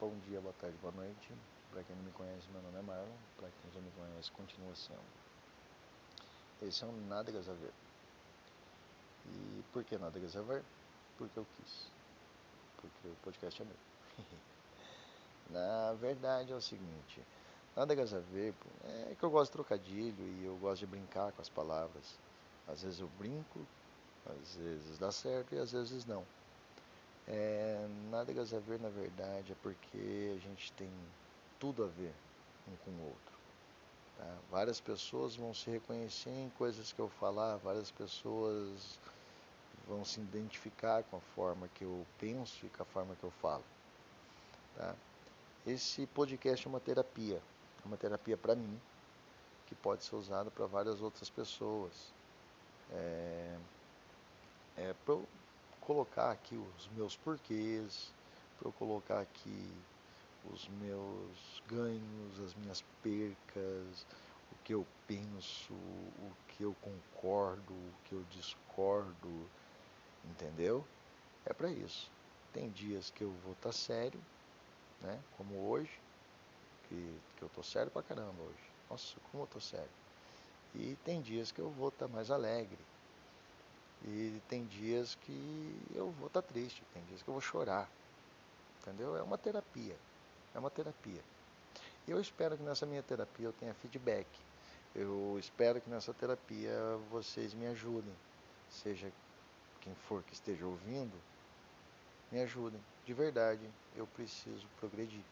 bom dia, boa tarde, boa noite. Para quem não me conhece, meu nome é Marlon. Para quem já me conhece, continua sendo. Esse é um Nada a. E por que Nada a? Porque eu quis. Porque o podcast é meu. Na verdade é o seguinte, nada a é que eu gosto de trocadilho e eu gosto de brincar com as palavras. Às vezes eu brinco, às vezes dá certo e às vezes não. É, a ver, na verdade, é porque a gente tem tudo a ver um com o outro. Tá? Várias pessoas vão se reconhecer em coisas que eu falar, várias pessoas vão se identificar com a forma que eu penso e com a forma que eu falo. Tá? Esse podcast é uma terapia, é uma terapia para mim, que pode ser usada para várias outras pessoas. É, é colocar aqui os meus porquês, para eu colocar aqui os meus ganhos, as minhas percas, o que eu penso, o que eu concordo, o que eu discordo, entendeu? É para isso. Tem dias que eu vou estar tá sério, né? Como hoje, que, que eu tô sério pra caramba hoje. Nossa, como eu tô sério. E tem dias que eu vou estar tá mais alegre, e tem dias que eu vou estar tá triste, tem dias que eu vou chorar. Entendeu? É uma terapia. É uma terapia. Eu espero que nessa minha terapia eu tenha feedback. Eu espero que nessa terapia vocês me ajudem. Seja quem for que esteja ouvindo, me ajudem. De verdade, eu preciso progredir.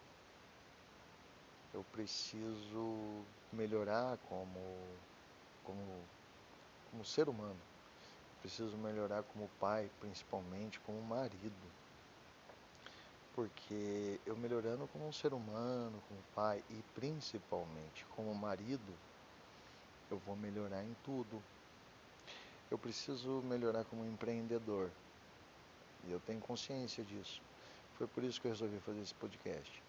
Eu preciso melhorar como, como, como ser humano preciso melhorar como pai, principalmente como marido. Porque eu melhorando como um ser humano, como pai e principalmente como marido, eu vou melhorar em tudo. Eu preciso melhorar como empreendedor. E eu tenho consciência disso. Foi por isso que eu resolvi fazer esse podcast.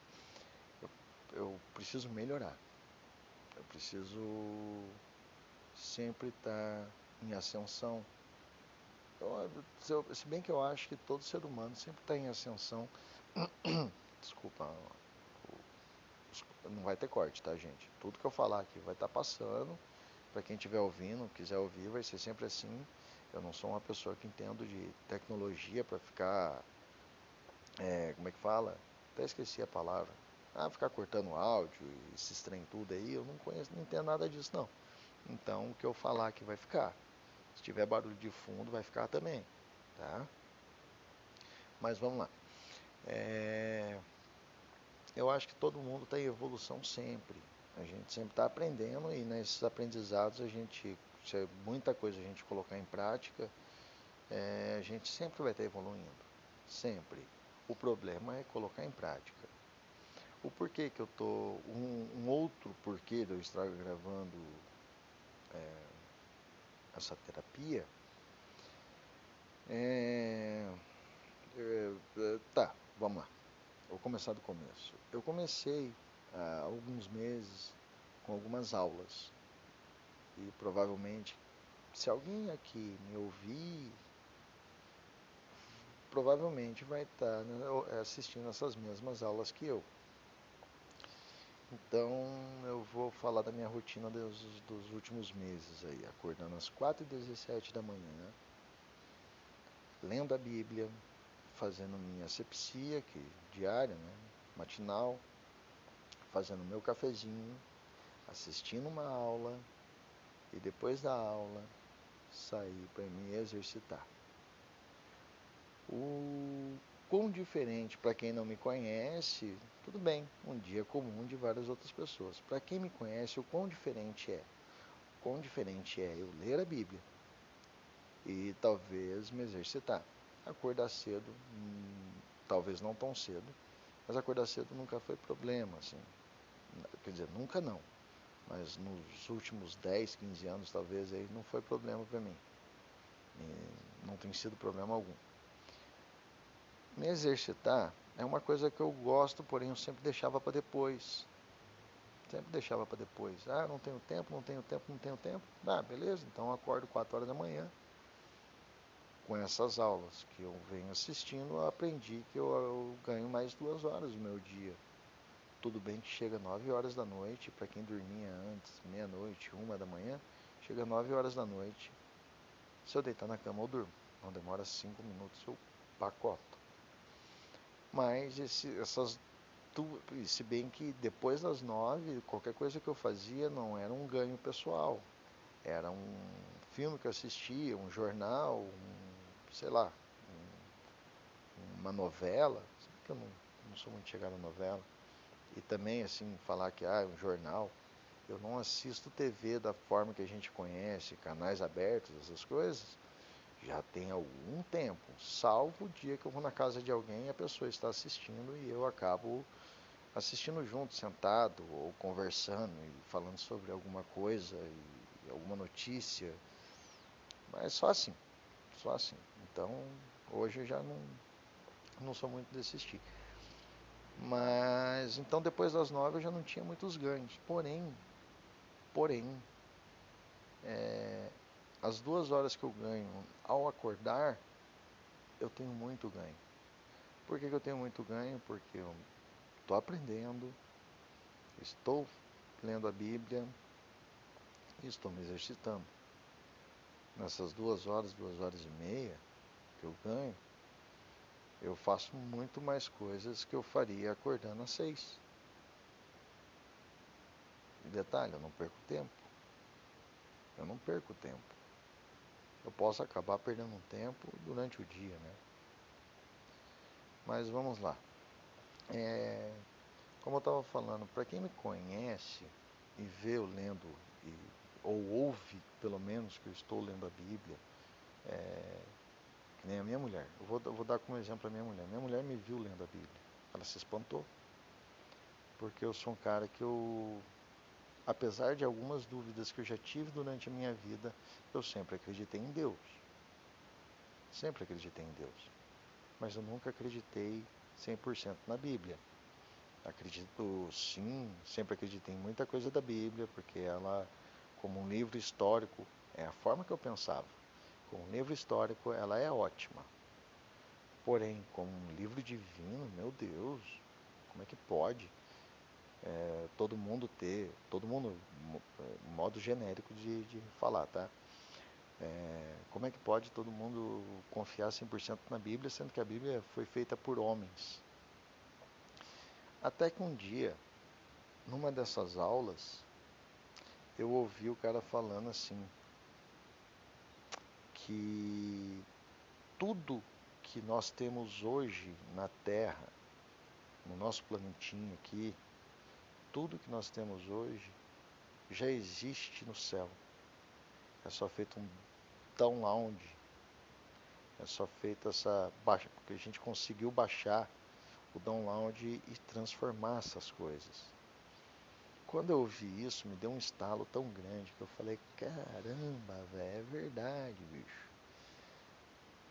Eu, eu preciso melhorar. Eu preciso sempre estar em ascensão eu, se bem que eu acho que todo ser humano sempre está em ascensão. Desculpa, não vai ter corte, tá, gente? Tudo que eu falar aqui vai estar tá passando. Para quem estiver ouvindo, quiser ouvir, vai ser sempre assim. Eu não sou uma pessoa que entendo de tecnologia para ficar. É, como é que fala? Até esqueci a palavra. Ah, ficar cortando áudio e se estranho tudo aí, eu não conheço, não entendo nada disso não. Então o que eu falar aqui vai ficar. Se tiver barulho de fundo, vai ficar também, tá? Mas vamos lá. É... Eu acho que todo mundo está em evolução sempre. A gente sempre está aprendendo e nesses aprendizados a gente, se é muita coisa a gente colocar em prática, é... a gente sempre vai estar tá evoluindo. Sempre. O problema é colocar em prática. O porquê que eu tô. Um, um outro porquê de eu estar gravando essa terapia, é, é, é, tá, vamos lá. Vou começar do começo. Eu comecei há alguns meses com algumas aulas. E provavelmente, se alguém aqui me ouvir, provavelmente vai estar né, assistindo essas mesmas aulas que eu. Então eu vou falar da minha rotina dos, dos últimos meses aí, acordando às 4h17 da manhã, lendo a Bíblia, fazendo minha sepsia, que diária, né, matinal, fazendo meu cafezinho, assistindo uma aula e depois da aula sair para me exercitar. O quão diferente para quem não me conhece tudo bem, um dia comum de várias outras pessoas. Para quem me conhece, o quão diferente é? O quão diferente é eu ler a Bíblia e talvez me exercitar. Acordar cedo, hum, talvez não tão cedo, mas acordar cedo nunca foi problema, assim. Quer dizer, nunca não. Mas nos últimos 10, 15 anos, talvez, aí não foi problema para mim. E não tem sido problema algum. Me exercitar é uma coisa que eu gosto, porém eu sempre deixava para depois. Sempre deixava para depois. Ah, não tenho tempo, não tenho tempo, não tenho tempo. Ah, beleza, então acordo 4 horas da manhã. com essas aulas que eu venho assistindo, eu aprendi que eu, eu ganho mais duas horas do meu dia. Tudo bem que chega 9 horas da noite, para quem dormia antes, meia-noite, uma da manhã, chega 9 horas da noite. Se eu deitar na cama, eu durmo. Não demora 5 minutos, eu pacoto. Mas esse, essas se bem que depois das nove, qualquer coisa que eu fazia não era um ganho pessoal. Era um filme que eu assistia, um jornal, um, sei lá, um, uma novela. eu não, não sou muito chegado a novela. E também, assim, falar que ah, é um jornal. Eu não assisto TV da forma que a gente conhece, canais abertos, essas coisas, já tem algum tempo. Salvo o dia que eu vou na casa de alguém e a pessoa está assistindo e eu acabo assistindo junto, sentado ou conversando e falando sobre alguma coisa e alguma notícia. Mas só assim, só assim. Então, hoje eu já não, não sou muito de assistir. Mas, então depois das nove eu já não tinha muitos ganhos. Porém, porém, é, as duas horas que eu ganho ao acordar, eu tenho muito ganho. Por que, que eu tenho muito ganho? Porque eu estou aprendendo, estou lendo a Bíblia e estou me exercitando. Nessas duas horas, duas horas e meia que eu ganho, eu faço muito mais coisas que eu faria acordando às seis. E detalhe, eu não perco tempo. Eu não perco tempo. Eu posso acabar perdendo um tempo durante o dia, né? Mas vamos lá. É, como eu estava falando, para quem me conhece e vê eu lendo, e, ou ouve pelo menos que eu estou lendo a Bíblia, é, que nem a minha mulher. Eu vou, eu vou dar como exemplo a minha mulher. Minha mulher me viu lendo a Bíblia. Ela se espantou. Porque eu sou um cara que eu, apesar de algumas dúvidas que eu já tive durante a minha vida, eu sempre acreditei em Deus. Sempre acreditei em Deus. Mas eu nunca acreditei 100% na Bíblia. Acredito sim, sempre acreditei em muita coisa da Bíblia, porque ela, como um livro histórico, é a forma que eu pensava. Como um livro histórico, ela é ótima. Porém, como um livro divino, meu Deus, como é que pode é, todo mundo ter, todo mundo, modo genérico de, de falar, tá? É, como é que pode todo mundo confiar 100% na Bíblia, sendo que a Bíblia foi feita por homens? Até que um dia, numa dessas aulas, eu ouvi o cara falando assim, que tudo que nós temos hoje na Terra, no nosso planetinho aqui, tudo que nós temos hoje já existe no céu. É só feito um download. É só feito essa baixa, porque a gente conseguiu baixar o download e transformar essas coisas. Quando eu ouvi isso, me deu um estalo tão grande que eu falei: caramba, velho, é verdade, bicho.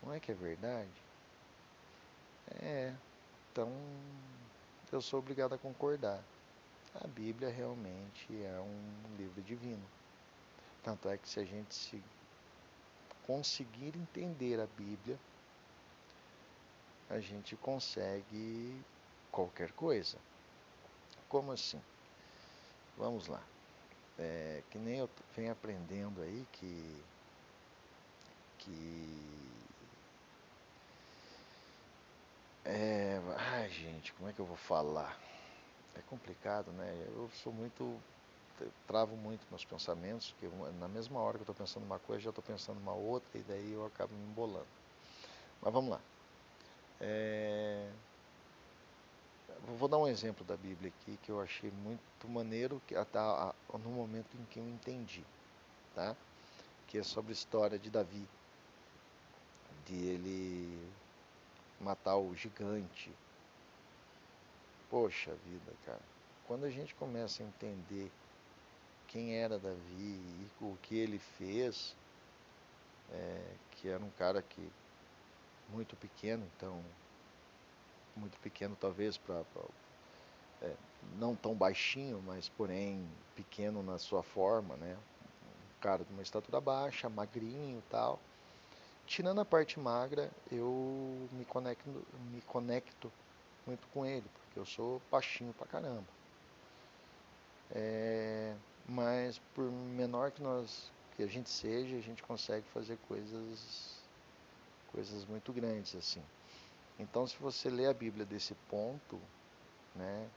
Não é que é verdade? É, então eu sou obrigado a concordar. A Bíblia realmente é um livro divino. Tanto é que se a gente se conseguir entender a Bíblia, a gente consegue qualquer coisa. Como assim? Vamos lá. É, que nem eu venho aprendendo aí que que é, ai gente, como é que eu vou falar? É complicado, né? Eu sou muito travo muito meus pensamentos, que na mesma hora que eu estou pensando uma coisa, já estou pensando uma outra, e daí eu acabo me embolando. Mas vamos lá. É... Vou dar um exemplo da Bíblia aqui que eu achei muito maneiro que até no momento em que eu entendi, tá? Que é sobre a história de Davi, de ele matar o gigante. Poxa vida, cara. Quando a gente começa a entender quem era Davi e o que ele fez, é, que era um cara que muito pequeno, então muito pequeno talvez para é, não tão baixinho, mas porém pequeno na sua forma, né? Um cara de uma estatura baixa, magrinho, tal, tirando a parte magra, eu me conecto, me conecto muito com ele, eu sou baixinho pra caramba. É, mas por menor que nós que a gente seja, a gente consegue fazer coisas coisas muito grandes assim. Então, se você lê a Bíblia desse ponto, né,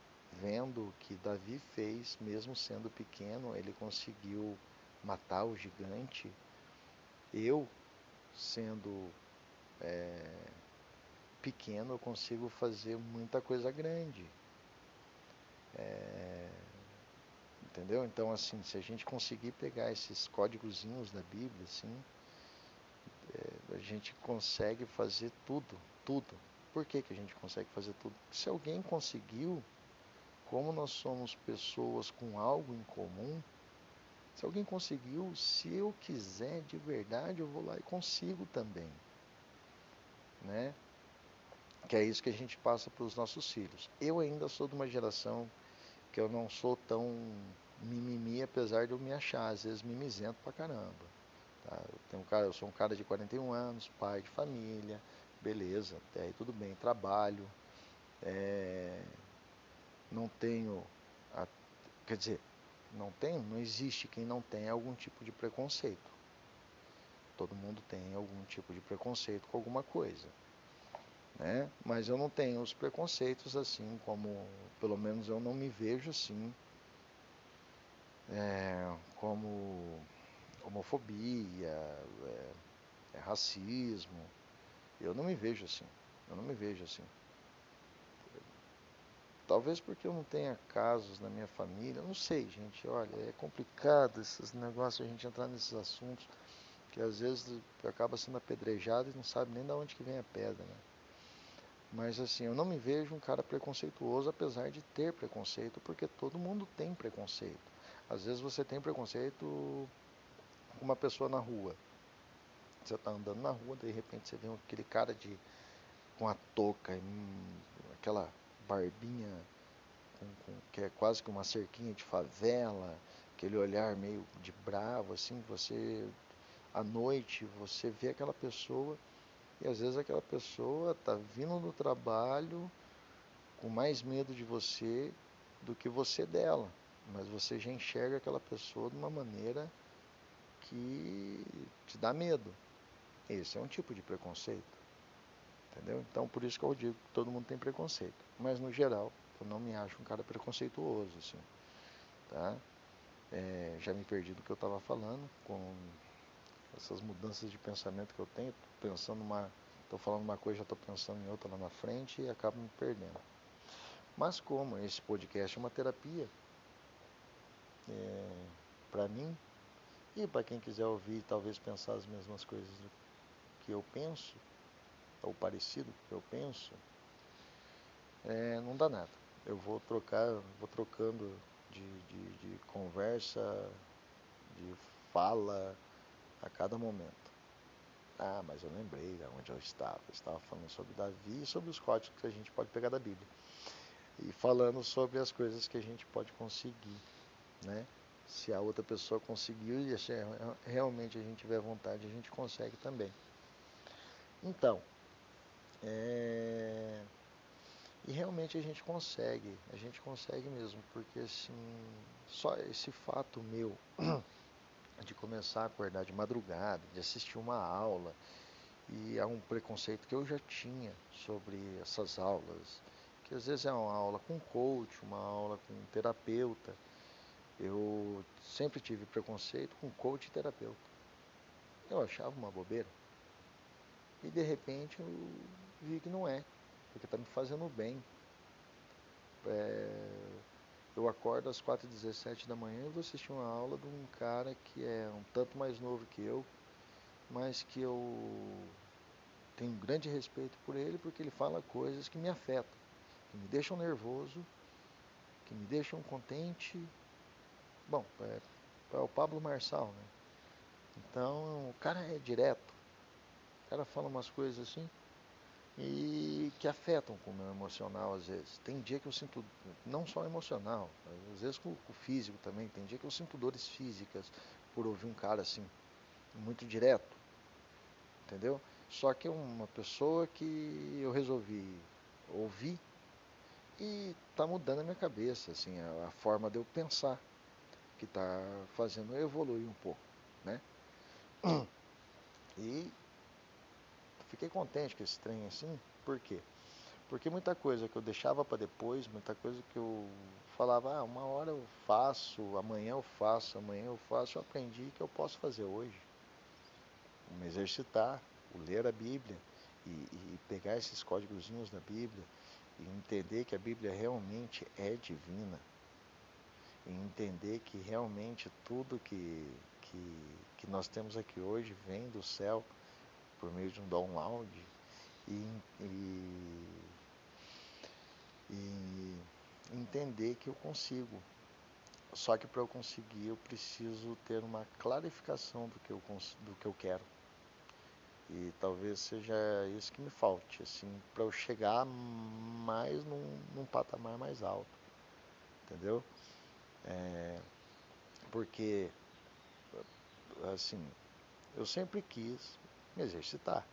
vendo que Davi fez, mesmo sendo pequeno, ele conseguiu matar o gigante. Eu, sendo é, pequeno, eu consigo fazer muita coisa grande. É, entendeu? Então, assim, se a gente conseguir pegar esses códigozinhos da Bíblia, assim, é, a gente consegue fazer tudo, tudo. Por que, que a gente consegue fazer tudo? Se alguém conseguiu, como nós somos pessoas com algo em comum, se alguém conseguiu, se eu quiser de verdade, eu vou lá e consigo também. Né? Que é isso que a gente passa para os nossos filhos. Eu ainda sou de uma geração que eu não sou tão mimimi, apesar de eu me achar, às vezes, mimizento pra caramba. Tá? Eu, tenho um cara, eu sou um cara de 41 anos, pai de família, beleza, até aí tudo bem, trabalho, é, não tenho, a, quer dizer, não tem, não existe quem não tenha algum tipo de preconceito. Todo mundo tem algum tipo de preconceito com alguma coisa. Né? Mas eu não tenho os preconceitos assim, como pelo menos eu não me vejo assim, é, como homofobia, é, é racismo. Eu não me vejo assim. Eu não me vejo assim. Talvez porque eu não tenha casos na minha família, não sei, gente. Olha, é complicado esses negócios, a gente entrar nesses assuntos, que às vezes acaba sendo apedrejado e não sabe nem de onde que vem a pedra, né? Mas assim, eu não me vejo um cara preconceituoso, apesar de ter preconceito, porque todo mundo tem preconceito. Às vezes você tem preconceito com uma pessoa na rua. Você está andando na rua, de repente você vê aquele cara de com a touca, aquela barbinha com, com, que é quase que uma cerquinha de favela, aquele olhar meio de bravo, assim, você à noite você vê aquela pessoa e às vezes aquela pessoa está vindo do trabalho com mais medo de você do que você dela, mas você já enxerga aquela pessoa de uma maneira que te dá medo. Esse é um tipo de preconceito. Entendeu? Então, por isso que eu digo que todo mundo tem preconceito. Mas, no geral, eu não me acho um cara preconceituoso, assim. Tá? É, já me perdi do que eu estava falando, com essas mudanças de pensamento que eu tenho. Pensando uma... Estou falando uma coisa, já estou pensando em outra lá na frente e acabo me perdendo. Mas como esse podcast é uma terapia, é, para mim, e para quem quiser ouvir talvez pensar as mesmas coisas que eu penso, ou parecido que eu penso, é, não dá nada. Eu vou trocar, vou trocando de, de, de conversa, de fala a cada momento. Ah, mas eu lembrei de onde eu estava. Eu estava falando sobre Davi e sobre os códigos que a gente pode pegar da Bíblia. E falando sobre as coisas que a gente pode conseguir, né? Se a outra pessoa conseguiu e se realmente a gente tiver vontade, a gente consegue também. Então, é... E realmente a gente consegue, a gente consegue mesmo, porque assim, só esse fato meu de começar a acordar de madrugada, de assistir uma aula, e há um preconceito que eu já tinha sobre essas aulas, que às vezes é uma aula com coach, uma aula com terapeuta. Eu sempre tive preconceito com coach e terapeuta. Eu achava uma bobeira. E de repente eu vi que não é, porque está me fazendo bem. É, eu acordo às 4h17 da manhã e vou assistir uma aula de um cara que é um tanto mais novo que eu, mas que eu tenho um grande respeito por ele porque ele fala coisas que me afetam, que me deixam nervoso, que me deixam contente. Bom, é, é o Pablo Marçal, né? Então o cara é direto. O cara fala umas coisas assim e que afetam com o meu emocional às vezes. Tem dia que eu sinto, não só emocional, às vezes com, com o físico também, tem dia que eu sinto dores físicas por ouvir um cara assim, muito direto, entendeu? Só que é uma pessoa que eu resolvi ouvir e tá mudando a minha cabeça, assim, a, a forma de eu pensar, que tá fazendo eu evoluir um pouco, né? E fiquei contente com esse trem assim, por quê? Porque muita coisa que eu deixava para depois, muita coisa que eu falava, ah, uma hora eu faço, amanhã eu faço, amanhã eu faço, eu aprendi que eu posso fazer hoje. Me exercitar, o ler a Bíblia e, e pegar esses códigozinhos da Bíblia e entender que a Bíblia realmente é divina. E entender que realmente tudo que, que, que nós temos aqui hoje vem do céu por meio de um download e, e, e entender que eu consigo. Só que para eu conseguir eu preciso ter uma clarificação do que eu, do que eu quero. E talvez seja isso que me falte, assim, para eu chegar mais num, num, patamar mais alto, entendeu? É, porque, assim, eu sempre quis me exercitar.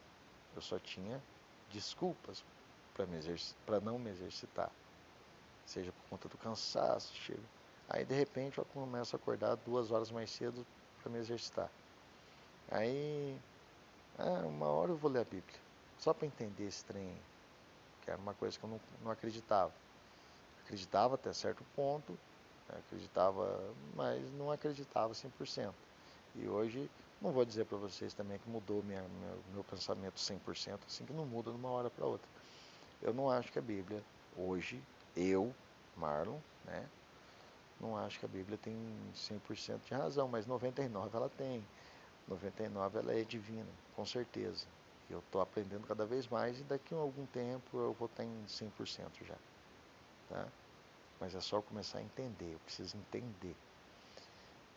Eu só tinha desculpas para não me exercitar. Seja por conta do cansaço, chega. Aí de repente eu começo a acordar duas horas mais cedo para me exercitar. Aí, ah, uma hora eu vou ler a Bíblia. Só para entender esse trem, que era uma coisa que eu não, não acreditava. Acreditava até certo ponto, acreditava, mas não acreditava 100%. E hoje não vou dizer para vocês também que mudou minha, meu, meu pensamento 100%, assim que não muda de uma hora para outra. Eu não acho que a Bíblia, hoje, eu, Marlon, né, não acho que a Bíblia tem 100% de razão, mas 99 ela tem. 99 ela é divina, com certeza. Eu estou aprendendo cada vez mais e daqui a algum tempo eu vou estar em 100% já. Tá? Mas é só começar a entender, eu preciso entender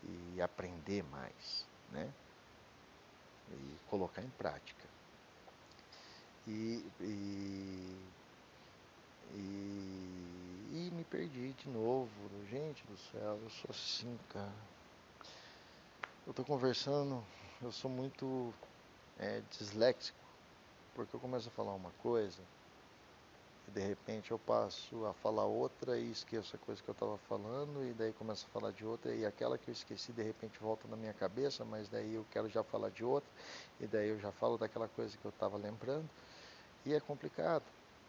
e aprender mais, né? E colocar em prática. E, e, e, e me perdi de novo. Gente do céu, eu sou assim, cara. Eu tô conversando, eu sou muito é, disléxico, porque eu começo a falar uma coisa de repente eu passo a falar outra e esqueço a coisa que eu estava falando, e daí começo a falar de outra, e aquela que eu esqueci de repente volta na minha cabeça, mas daí eu quero já falar de outra, e daí eu já falo daquela coisa que eu estava lembrando, e é complicado,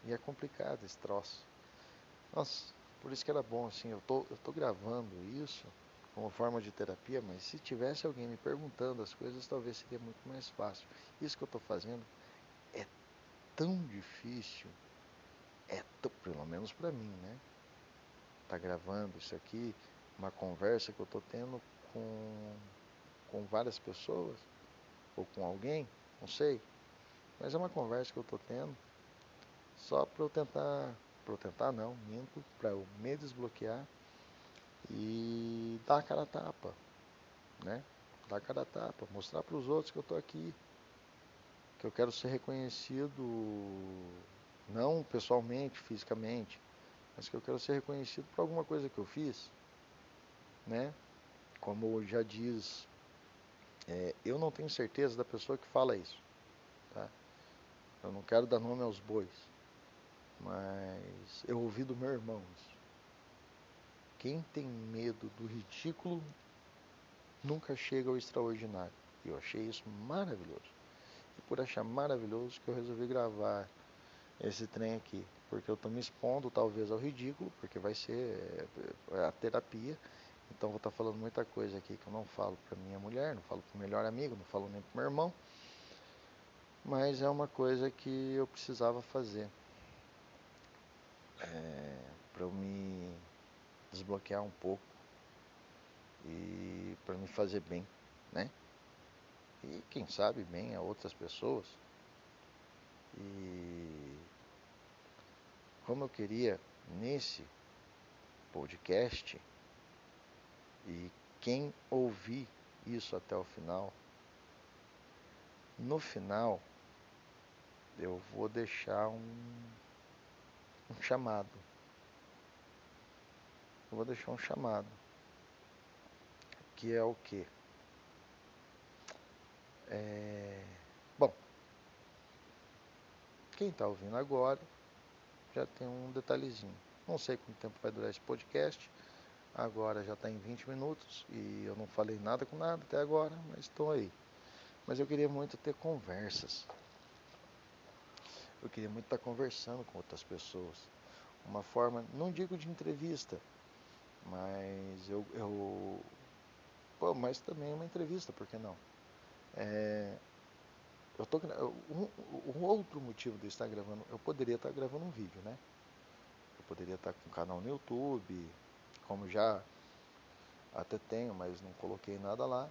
e é complicado esse troço. Nossa, por isso que era bom assim, eu tô, eu tô gravando isso como forma de terapia, mas se tivesse alguém me perguntando as coisas, talvez seria muito mais fácil. Isso que eu estou fazendo é tão difícil é, pelo menos para mim, né? Tá gravando isso aqui, uma conversa que eu tô tendo com, com várias pessoas, ou com alguém, não sei. Mas é uma conversa que eu tô tendo só para eu tentar, para eu tentar não, minto, para eu me desbloquear e dar a cara a tapa, né? Dar a cara a tapa, mostrar para os outros que eu tô aqui, que eu quero ser reconhecido não pessoalmente, fisicamente, mas que eu quero ser reconhecido por alguma coisa que eu fiz, né? Como já diz, é, eu não tenho certeza da pessoa que fala isso, tá? Eu não quero dar nome aos bois, mas eu ouvi do meu irmão isso. Quem tem medo do ridículo nunca chega ao extraordinário. Eu achei isso maravilhoso. E por achar maravilhoso que eu resolvi gravar esse trem aqui, porque eu estou me expondo talvez ao ridículo, porque vai ser é, a terapia. Então vou estar tá falando muita coisa aqui que eu não falo para minha mulher, não falo para o melhor amigo, não falo nem para meu irmão. Mas é uma coisa que eu precisava fazer é, para eu me desbloquear um pouco e para me fazer bem, né? E quem sabe bem a outras pessoas. E como eu queria nesse podcast e quem ouvir isso até o final, no final eu vou deixar um, um chamado. Eu vou deixar um chamado. Que é o que? É... Bom, quem está ouvindo agora já tem um detalhezinho. Não sei quanto tempo vai durar esse podcast. Agora já está em 20 minutos e eu não falei nada com nada até agora, mas estou aí. Mas eu queria muito ter conversas. Eu queria muito estar conversando com outras pessoas. Uma forma, não digo de entrevista, mas eu, eu pô, mas também uma entrevista, por que não? É, eu tô, um, um, outro motivo de estar gravando, eu poderia estar gravando um vídeo, né? Eu poderia estar com um canal no YouTube, como já até tenho, mas não coloquei nada lá,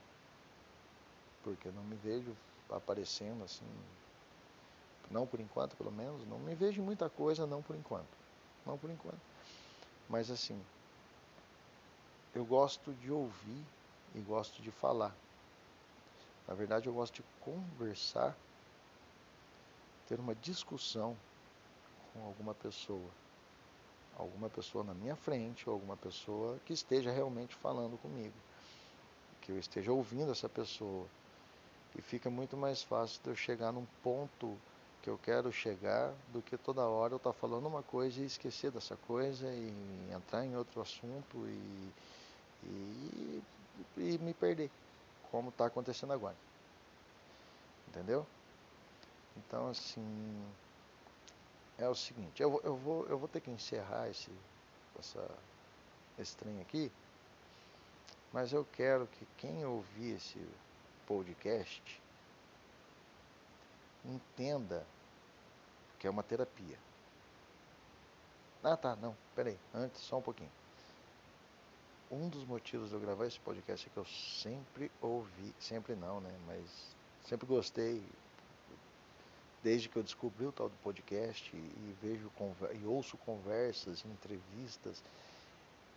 porque eu não me vejo aparecendo assim, não por enquanto pelo menos, não me vejo muita coisa, não por enquanto, não por enquanto. Mas assim, eu gosto de ouvir e gosto de falar. Na verdade, eu gosto de conversar, ter uma discussão com alguma pessoa. Alguma pessoa na minha frente, ou alguma pessoa que esteja realmente falando comigo. Que eu esteja ouvindo essa pessoa. E fica muito mais fácil de eu chegar num ponto que eu quero chegar do que toda hora eu estar tá falando uma coisa e esquecer dessa coisa e entrar em outro assunto e, e, e me perder como está acontecendo agora. Entendeu? Então, assim, é o seguinte, eu, eu, vou, eu vou ter que encerrar esse, essa, esse trem aqui, mas eu quero que quem ouvir esse podcast entenda que é uma terapia. Ah, tá, não, peraí, antes, só um pouquinho um dos motivos de eu gravar esse podcast é que eu sempre ouvi, sempre não, né? Mas sempre gostei, desde que eu descobri o tal do podcast e vejo e ouço conversas, entrevistas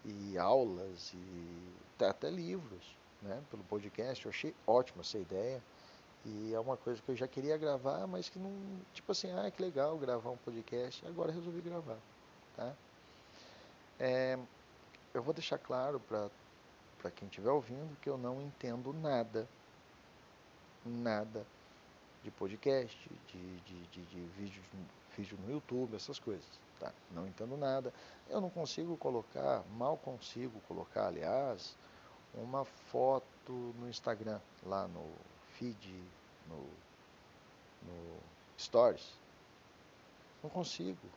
e aulas e até livros, né? Pelo podcast, eu achei ótima essa ideia. E é uma coisa que eu já queria gravar, mas que não, tipo assim, ah, que legal gravar um podcast. Agora resolvi gravar, tá? É, eu vou deixar claro para quem estiver ouvindo que eu não entendo nada, nada de podcast, de, de, de, de vídeo, vídeo no YouTube, essas coisas. Tá? Não entendo nada. Eu não consigo colocar, mal consigo colocar, aliás, uma foto no Instagram, lá no feed, no, no Stories. Não consigo.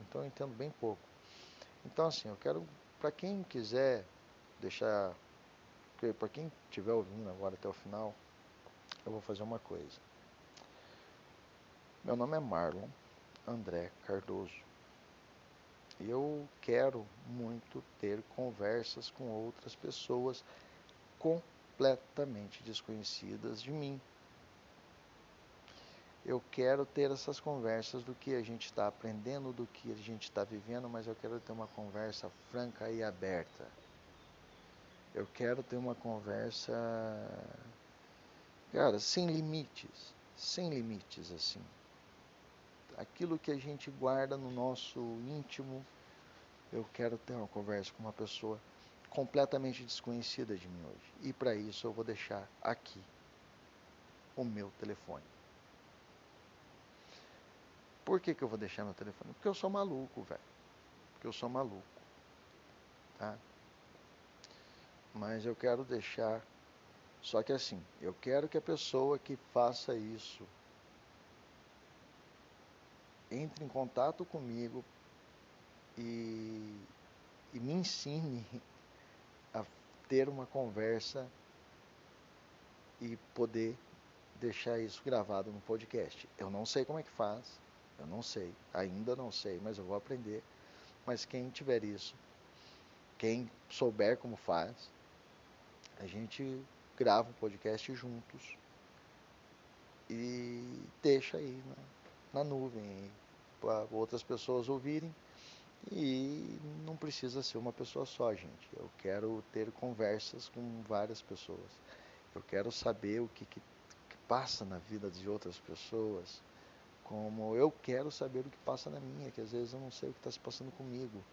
Então eu entendo bem pouco. Então assim, eu quero para quem quiser deixar, para quem estiver ouvindo agora até o final, eu vou fazer uma coisa. Meu nome é Marlon André Cardoso. Eu quero muito ter conversas com outras pessoas completamente desconhecidas de mim eu quero ter essas conversas do que a gente está aprendendo, do que a gente está vivendo, mas eu quero ter uma conversa franca e aberta. Eu quero ter uma conversa, cara, sem limites, sem limites assim. Aquilo que a gente guarda no nosso íntimo, eu quero ter uma conversa com uma pessoa completamente desconhecida de mim hoje. E para isso eu vou deixar aqui o meu telefone. Por que, que eu vou deixar meu telefone? Porque eu sou maluco, velho. Porque eu sou maluco. Tá? Mas eu quero deixar. Só que assim, eu quero que a pessoa que faça isso entre em contato comigo e, e me ensine a ter uma conversa e poder deixar isso gravado no podcast. Eu não sei como é que faz, eu não sei, ainda não sei, mas eu vou aprender. Mas quem tiver isso, quem souber como faz, a gente grava um podcast juntos e deixa aí na, na nuvem para outras pessoas ouvirem. E não precisa ser uma pessoa só, gente. Eu quero ter conversas com várias pessoas. Eu quero saber o que, que, que passa na vida de outras pessoas como eu quero saber o que passa na minha, que às vezes eu não sei o que está se passando comigo,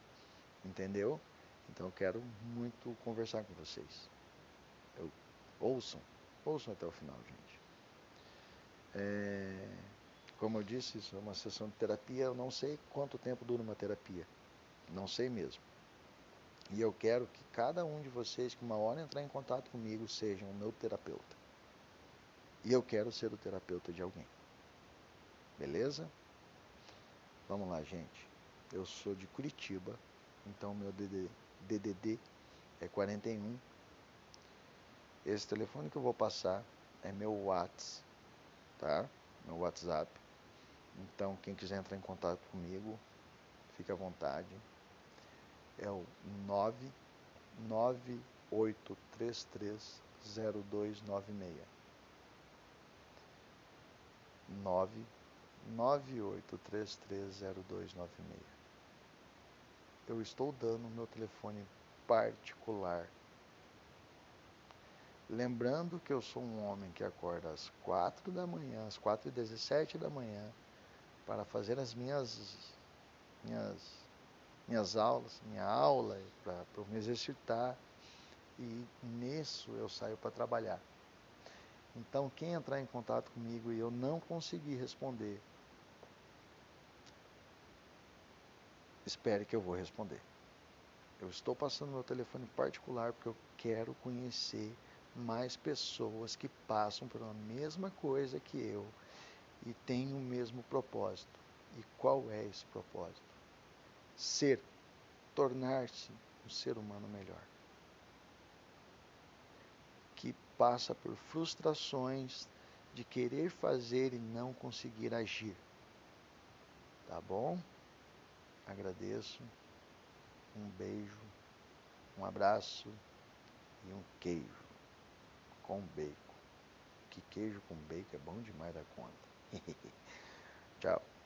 entendeu? Então eu quero muito conversar com vocês. Eu, ouçam, ouçam até o final, gente. É, Como eu disse, isso é uma sessão de terapia. Eu não sei quanto tempo dura uma terapia. Não sei mesmo. E eu quero que cada um de vocês que uma hora entrar em contato comigo sejam o meu terapeuta. E eu quero ser o terapeuta de alguém. Beleza? Vamos lá, gente. Eu sou de Curitiba, então meu DDD é 41. Esse telefone que eu vou passar é meu WhatsApp, tá? Meu WhatsApp. Então, quem quiser entrar em contato comigo, fique à vontade. É o 998330296. 998330296. Eu estou dando meu telefone particular. Lembrando que eu sou um homem que acorda às 4 da manhã, às 4 e 17 da manhã, para fazer as minhas, minhas, minhas aulas, minha aula, para me exercitar. E nisso eu saio para trabalhar. Então, quem entrar em contato comigo e eu não conseguir responder, espere que eu vou responder. Eu estou passando meu telefone particular porque eu quero conhecer mais pessoas que passam pela mesma coisa que eu e têm o mesmo propósito. E qual é esse propósito? Ser, tornar-se um ser humano melhor que passa por frustrações de querer fazer e não conseguir agir. Tá bom? Agradeço. Um beijo, um abraço e um queijo com bacon. Que queijo com bacon é bom demais da conta. Tchau.